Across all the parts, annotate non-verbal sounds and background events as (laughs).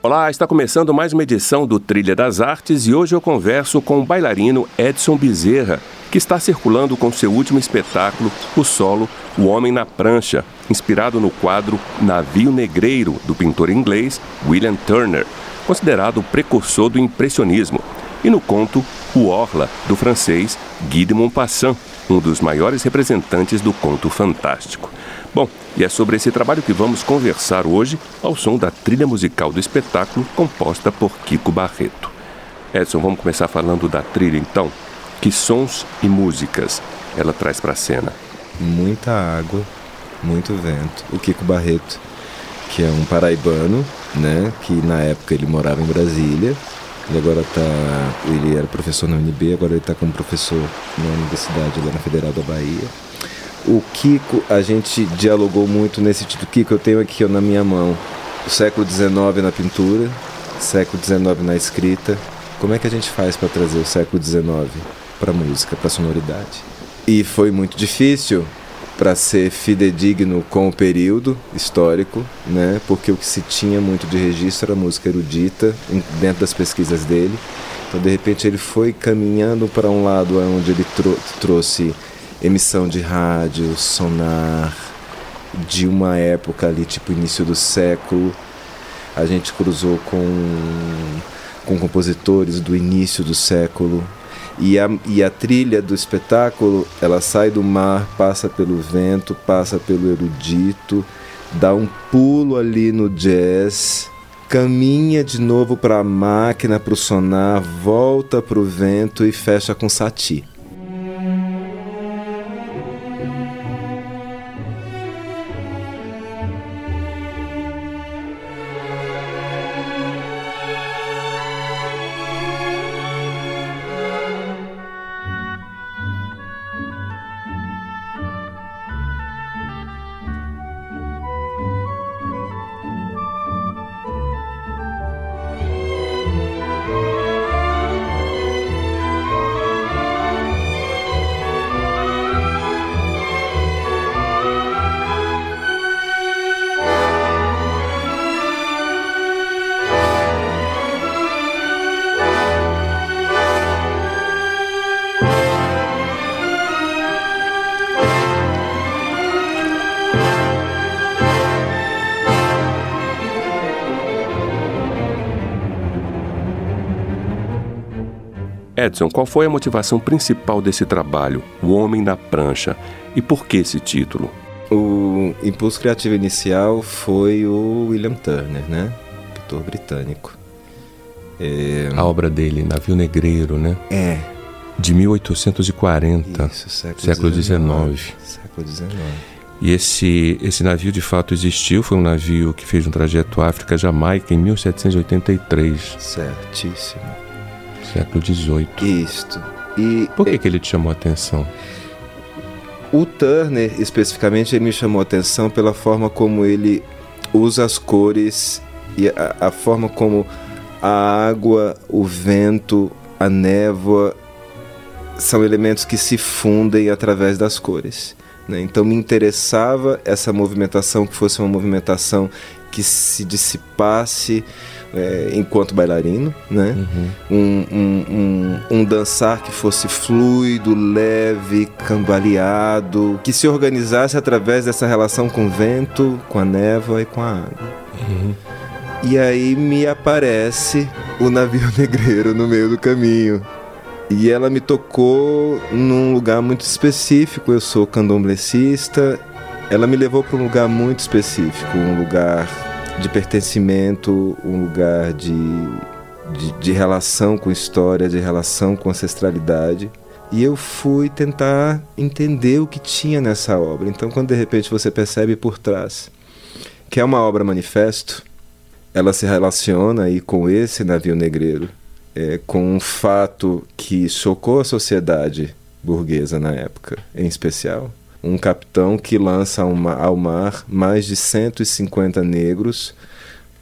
Olá, está começando mais uma edição do Trilha das Artes e hoje eu converso com o bailarino Edson Bezerra, que está circulando com seu último espetáculo, o solo O Homem na Prancha, inspirado no quadro Navio Negreiro, do pintor inglês William Turner, considerado o precursor do impressionismo, e no conto O Orla, do francês Guy de Maupassant, um dos maiores representantes do conto fantástico. Bom, e é sobre esse trabalho que vamos conversar hoje, ao som da trilha musical do espetáculo composta por Kiko Barreto. Edson, vamos começar falando da trilha então? Que sons e músicas ela traz para a cena? Muita água, muito vento. O Kiko Barreto, que é um paraibano, né, que na época ele morava em Brasília. Ele agora tá, ele era professor na UNB, agora ele está como professor na universidade lá na Federal da Bahia. O Kiko, a gente dialogou muito nesse título. Kiko, eu tenho aqui na minha mão o século XIX na pintura, século XIX na escrita. Como é que a gente faz para trazer o século XIX para música, para sonoridade? E foi muito difícil para ser fidedigno com o período histórico, né? Porque o que se tinha muito de registro era música erudita dentro das pesquisas dele. Então, de repente, ele foi caminhando para um lado onde ele trou trouxe emissão de rádio, sonar, de uma época ali, tipo início do século. A gente cruzou com, com compositores do início do século. E a, e a trilha do espetáculo, ela sai do mar, passa pelo vento, passa pelo erudito, dá um pulo ali no jazz, caminha de novo para a máquina, para o sonar, volta para o vento e fecha com sati. Edson, qual foi a motivação principal desse trabalho, O Homem na Prancha, e por que esse título? O impulso criativo inicial foi o William Turner, né? Pintor britânico. É... A obra dele, Navio Negreiro, né? É. De 1840. Isso, século, XIX. Século XIX. E esse, esse navio de fato existiu, foi um navio que fez um trajeto África-Jamaica em 1783. Certíssimo. Século XVIII. Isto. E por que, que ele te chamou a atenção? O Turner, especificamente, ele me chamou a atenção pela forma como ele usa as cores e a, a forma como a água, o vento, a névoa são elementos que se fundem através das cores. Né? Então me interessava essa movimentação que fosse uma movimentação que se dissipasse é, enquanto bailarino, né? Uhum. Um, um, um, um, dançar que fosse fluido, leve, cambaleado, que se organizasse através dessa relação com o vento, com a névoa e com a água. Uhum. E aí me aparece o navio (laughs) negreiro no meio do caminho. E ela me tocou num lugar muito específico. Eu sou candomblessista. Ela me levou para um lugar muito específico, um lugar de pertencimento, um lugar de, de, de relação com história, de relação com ancestralidade. E eu fui tentar entender o que tinha nessa obra. Então, quando de repente você percebe por trás que é uma obra manifesto, ela se relaciona aí com esse navio negreiro, é, com um fato que chocou a sociedade burguesa na época, em especial, um capitão que lança ao mar mais de 150 negros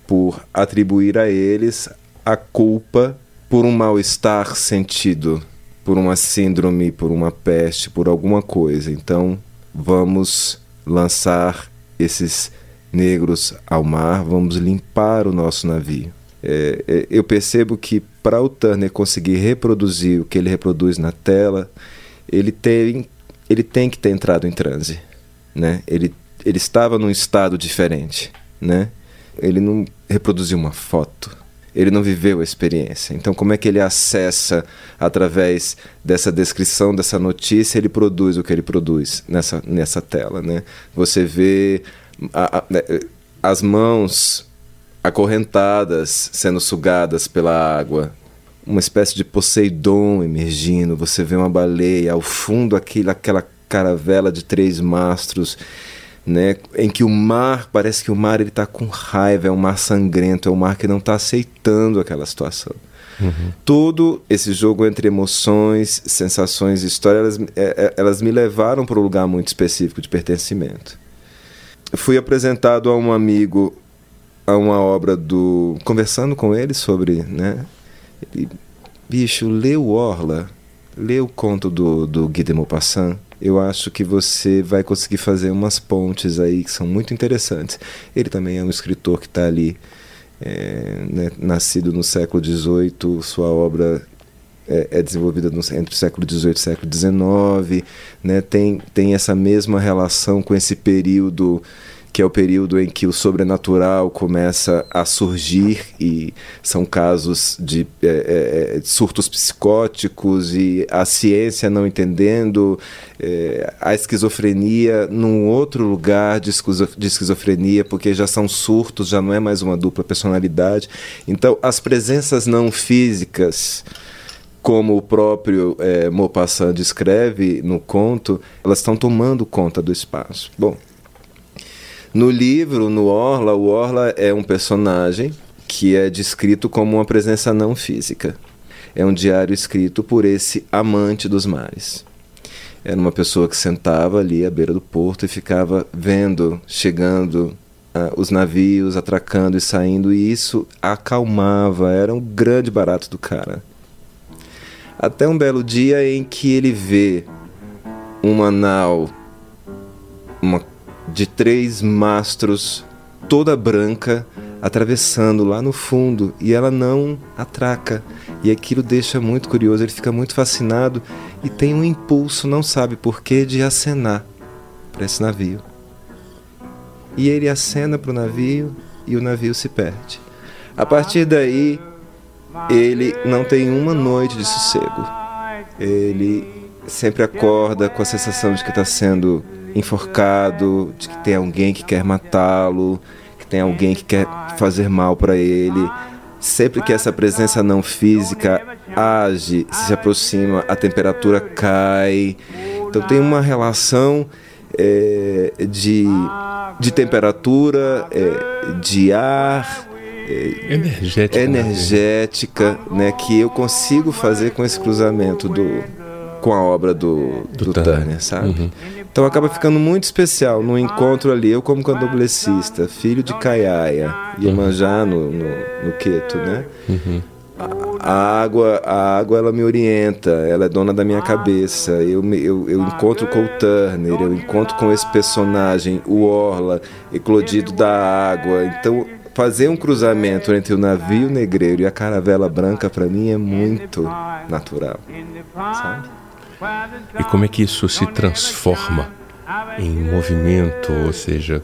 por atribuir a eles a culpa por um mal-estar sentido, por uma síndrome, por uma peste, por alguma coisa. Então, vamos lançar esses negros ao mar, vamos limpar o nosso navio. É, é, eu percebo que para o Turner conseguir reproduzir o que ele reproduz na tela, ele tem, ele tem que ter entrado em transe. Né? Ele, ele estava num estado diferente. Né? Ele não reproduziu uma foto, ele não viveu a experiência. Então, como é que ele acessa através dessa descrição, dessa notícia, ele produz o que ele produz nessa, nessa tela? Né? Você vê a, a, né, as mãos acorrentadas sendo sugadas pela água, uma espécie de Poseidon emergindo. Você vê uma baleia, ao fundo aquele, aquela caravela de três mastros né, em que o mar parece que o mar ele está com raiva, é um mar sangrento, é um mar que não está aceitando aquela situação. Uhum. Todo esse jogo entre emoções, sensações e história, elas, é, é, elas me levaram para um lugar muito específico de pertencimento. Fui apresentado a um amigo a uma obra do. conversando com ele sobre. Né, ele, bicho, o Orla, lê o conto do, do Guy de Maupassant eu acho que você vai conseguir fazer umas pontes aí que são muito interessantes. Ele também é um escritor que está ali, é, né, nascido no século XVIII, sua obra é, é desenvolvida no, entre o século XVIII e o século XIX, né, tem, tem essa mesma relação com esse período que é o período em que o sobrenatural começa a surgir e são casos de é, é, surtos psicóticos e a ciência não entendendo, é, a esquizofrenia num outro lugar de, de esquizofrenia, porque já são surtos, já não é mais uma dupla personalidade. Então, as presenças não físicas como o próprio é, Maupassant descreve no conto, elas estão tomando conta do espaço. Bom, no livro, no Orla, o Orla é um personagem que é descrito como uma presença não física. É um diário escrito por esse amante dos mares. Era uma pessoa que sentava ali à beira do porto e ficava vendo, chegando uh, os navios, atracando e saindo, e isso acalmava, era um grande barato do cara. Até um belo dia em que ele vê uma nau, uma de três mastros, toda branca, atravessando lá no fundo e ela não atraca. E aquilo deixa muito curioso, ele fica muito fascinado e tem um impulso, não sabe porquê, de acenar para esse navio. E ele acena para o navio e o navio se perde. A partir daí, ele não tem uma noite de sossego. Ele sempre acorda com a sensação de que está sendo enforcado, de que tem alguém que quer matá-lo, que tem alguém que quer fazer mal para ele. Sempre que essa presença não física age, se aproxima, a temperatura cai. Então tem uma relação é, de, de temperatura, é, de ar, é, energética, energética né, que eu consigo fazer com esse cruzamento do, com a obra do, do, do Turner, sabe? Uhum. Então acaba ficando muito especial no encontro ali, eu como candomblessista, filho de Caiaia, Iemanjá no, no, no Queto, né? Uhum. A água, a água ela me orienta, ela é dona da minha cabeça. Eu, eu, eu encontro com o Turner, eu encontro com esse personagem, o Orla, eclodido da água. Então, fazer um cruzamento entre o navio negreiro e a caravela branca, para mim, é muito natural. Sabe? E como é que isso se transforma em movimento, ou seja,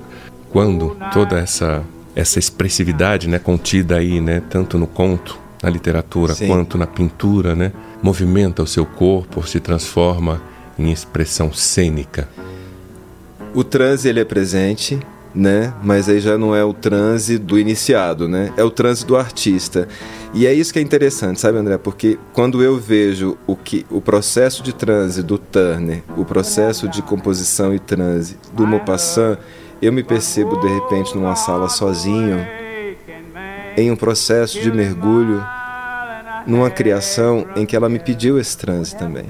quando toda essa essa expressividade, né, contida aí, né, tanto no conto, na literatura, Sim. quanto na pintura, né, movimenta o seu corpo, se transforma em expressão cênica. O transe ele é presente, né? Mas aí já não é o transe do iniciado, né? É o transe do artista. E é isso que é interessante, sabe, André? Porque quando eu vejo o que o processo de transe do Turner, o processo de composição e transe do Maupassant, eu me percebo de repente numa sala sozinho, em um processo de mergulho, numa criação em que ela me pediu esse transe também.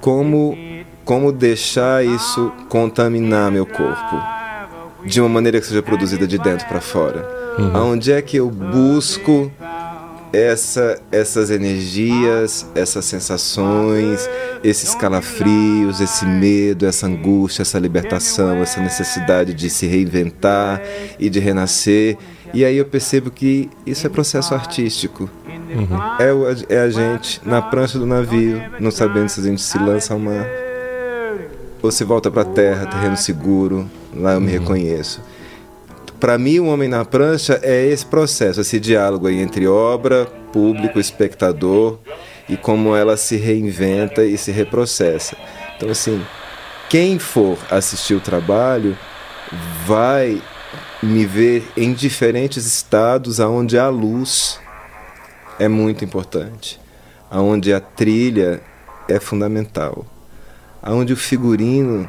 Como como deixar isso contaminar meu corpo de uma maneira que seja produzida de dentro para fora. Uhum. Aonde é que eu busco essa, essas energias, essas sensações, esses calafrios, esse medo, essa angústia, essa libertação, essa necessidade de se reinventar e de renascer. E aí eu percebo que isso é processo artístico. Uhum. É, o, é a gente na prancha do navio, não sabendo se a gente se lança ao mar ou se volta para a terra, terreno seguro, lá eu me uhum. reconheço para mim, o Homem na Prancha é esse processo, esse diálogo entre obra, público, espectador e como ela se reinventa e se reprocessa. Então, assim, quem for assistir o trabalho vai me ver em diferentes estados aonde a luz é muito importante, aonde a trilha é fundamental, aonde o figurino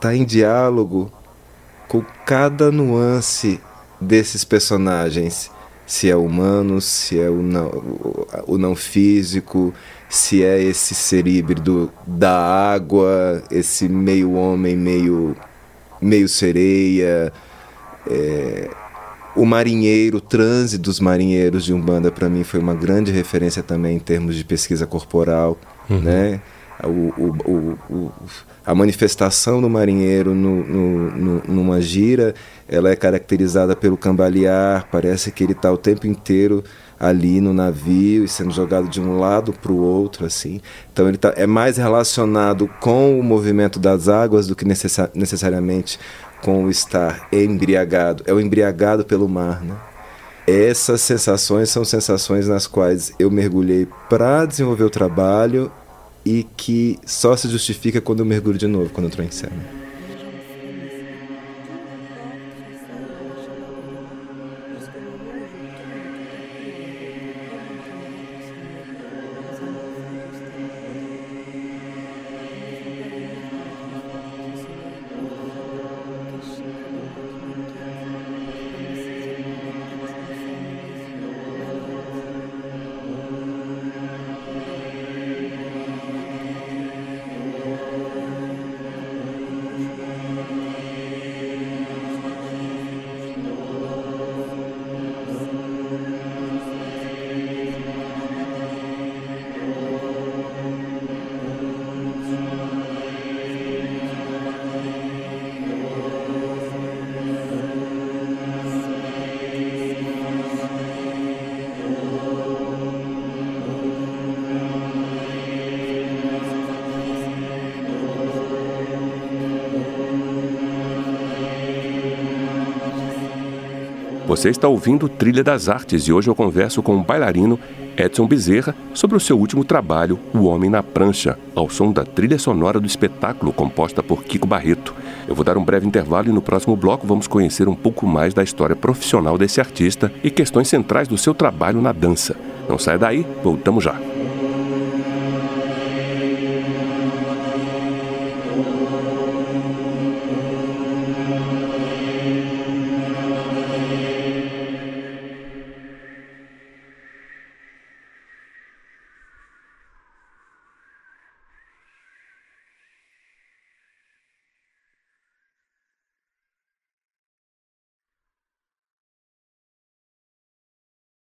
está em diálogo com cada nuance desses personagens. Se é humano, se é o não, o não físico, se é esse ser híbrido da água, esse meio homem, meio, meio sereia. É, o marinheiro, o transe dos marinheiros de Umbanda, para mim, foi uma grande referência também em termos de pesquisa corporal. Uhum. Né? O, o, o, a manifestação do marinheiro no, no, no, numa gira, ela é caracterizada pelo cambalear, parece que ele está o tempo inteiro ali no navio e sendo jogado de um lado para o outro, assim. Então ele tá, é mais relacionado com o movimento das águas do que necessa necessariamente com o estar embriagado. É o embriagado pelo mar, né? Essas sensações são sensações nas quais eu mergulhei para desenvolver o trabalho e que só se justifica quando eu mergulho de novo, quando eu estou em cena. Você está ouvindo Trilha das Artes e hoje eu converso com o bailarino Edson Bezerra sobre o seu último trabalho, O Homem na Prancha, ao som da trilha sonora do espetáculo composta por Kiko Barreto. Eu vou dar um breve intervalo e no próximo bloco vamos conhecer um pouco mais da história profissional desse artista e questões centrais do seu trabalho na dança. Não saia daí, voltamos já.